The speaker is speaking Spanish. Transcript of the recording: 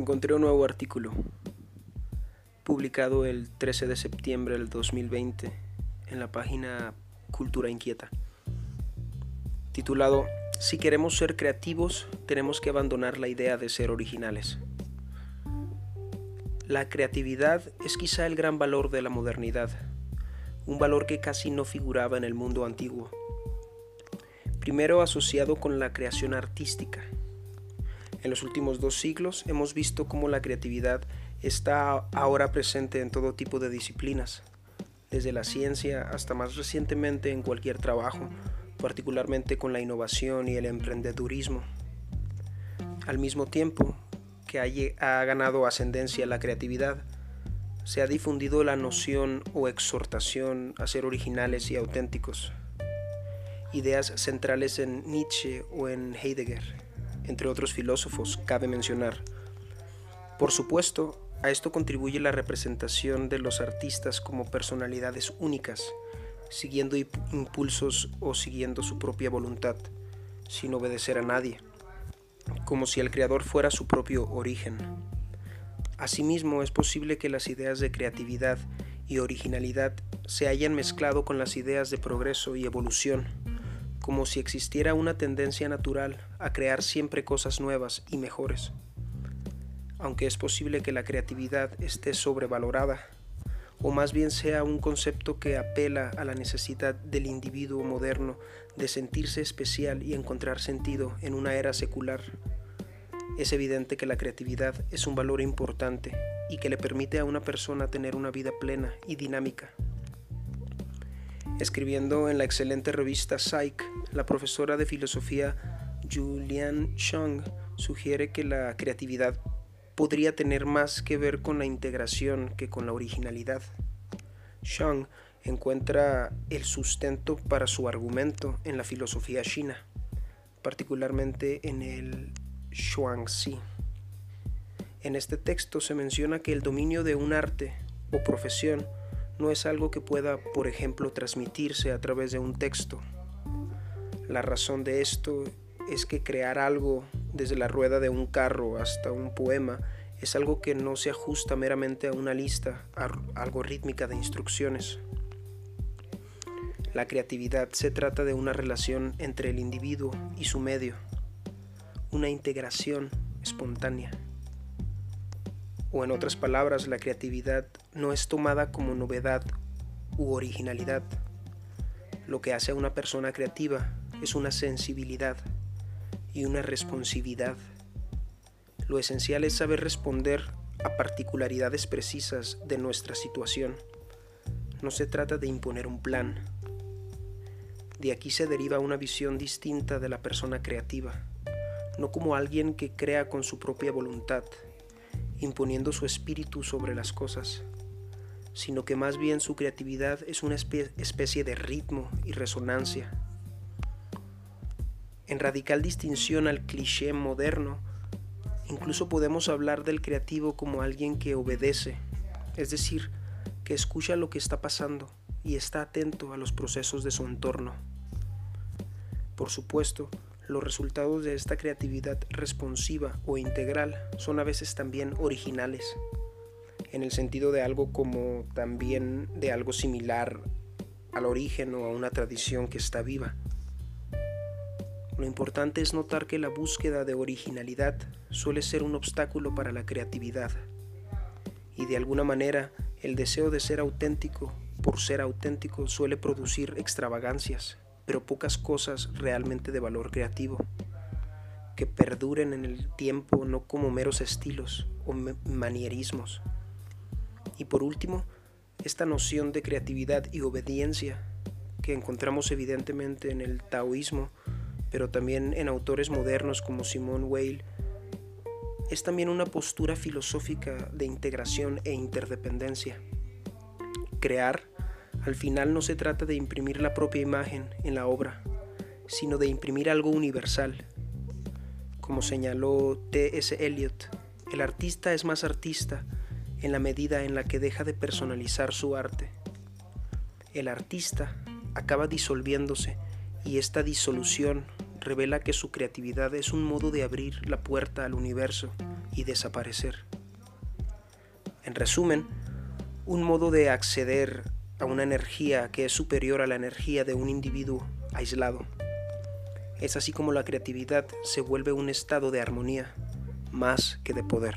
Encontré un nuevo artículo, publicado el 13 de septiembre del 2020 en la página Cultura Inquieta, titulado Si queremos ser creativos, tenemos que abandonar la idea de ser originales. La creatividad es quizá el gran valor de la modernidad, un valor que casi no figuraba en el mundo antiguo. Primero asociado con la creación artística, en los últimos dos siglos hemos visto cómo la creatividad está ahora presente en todo tipo de disciplinas, desde la ciencia hasta más recientemente en cualquier trabajo, particularmente con la innovación y el emprendedurismo. Al mismo tiempo que ha ganado ascendencia la creatividad, se ha difundido la noción o exhortación a ser originales y auténticos, ideas centrales en Nietzsche o en Heidegger entre otros filósofos, cabe mencionar. Por supuesto, a esto contribuye la representación de los artistas como personalidades únicas, siguiendo impulsos o siguiendo su propia voluntad, sin obedecer a nadie, como si el creador fuera su propio origen. Asimismo, es posible que las ideas de creatividad y originalidad se hayan mezclado con las ideas de progreso y evolución, como si existiera una tendencia natural a crear siempre cosas nuevas y mejores. Aunque es posible que la creatividad esté sobrevalorada, o más bien sea un concepto que apela a la necesidad del individuo moderno de sentirse especial y encontrar sentido en una era secular, es evidente que la creatividad es un valor importante y que le permite a una persona tener una vida plena y dinámica. Escribiendo en la excelente revista Psych, la profesora de filosofía Julian Chung sugiere que la creatividad podría tener más que ver con la integración que con la originalidad. Chung encuentra el sustento para su argumento en la filosofía china, particularmente en el Xuangzi. En este texto se menciona que el dominio de un arte o profesión no es algo que pueda, por ejemplo, transmitirse a través de un texto. La razón de esto es que crear algo desde la rueda de un carro hasta un poema es algo que no se ajusta meramente a una lista algorítmica de instrucciones. La creatividad se trata de una relación entre el individuo y su medio, una integración espontánea. O en otras palabras, la creatividad no es tomada como novedad u originalidad. Lo que hace a una persona creativa es una sensibilidad y una responsividad. Lo esencial es saber responder a particularidades precisas de nuestra situación. No se trata de imponer un plan. De aquí se deriva una visión distinta de la persona creativa, no como alguien que crea con su propia voluntad, imponiendo su espíritu sobre las cosas, sino que más bien su creatividad es una especie de ritmo y resonancia. En radical distinción al cliché moderno, incluso podemos hablar del creativo como alguien que obedece, es decir, que escucha lo que está pasando y está atento a los procesos de su entorno. Por supuesto, los resultados de esta creatividad responsiva o integral son a veces también originales, en el sentido de algo como también de algo similar al origen o a una tradición que está viva. Lo importante es notar que la búsqueda de originalidad suele ser un obstáculo para la creatividad y de alguna manera el deseo de ser auténtico por ser auténtico suele producir extravagancias pero pocas cosas realmente de valor creativo, que perduren en el tiempo no como meros estilos o manierismos. Y por último, esta noción de creatividad y obediencia que encontramos evidentemente en el taoísmo, pero también en autores modernos como Simone Weil, es también una postura filosófica de integración e interdependencia. Crear al final no se trata de imprimir la propia imagen en la obra, sino de imprimir algo universal. Como señaló T.S. Eliot, el artista es más artista en la medida en la que deja de personalizar su arte. El artista acaba disolviéndose y esta disolución revela que su creatividad es un modo de abrir la puerta al universo y desaparecer. En resumen, un modo de acceder a una energía que es superior a la energía de un individuo aislado. Es así como la creatividad se vuelve un estado de armonía más que de poder.